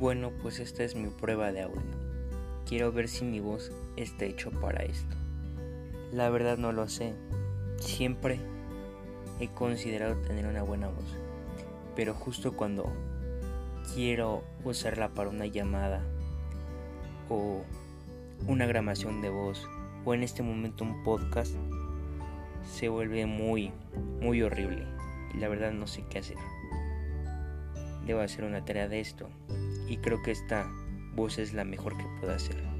Bueno, pues esta es mi prueba de audio. Quiero ver si mi voz está hecho para esto. La verdad no lo sé. Siempre he considerado tener una buena voz. Pero justo cuando quiero usarla para una llamada o una grabación de voz o en este momento un podcast se vuelve muy muy horrible y la verdad no sé qué hacer. Debo hacer una tarea de esto y creo que esta voz es la mejor que puedo hacer.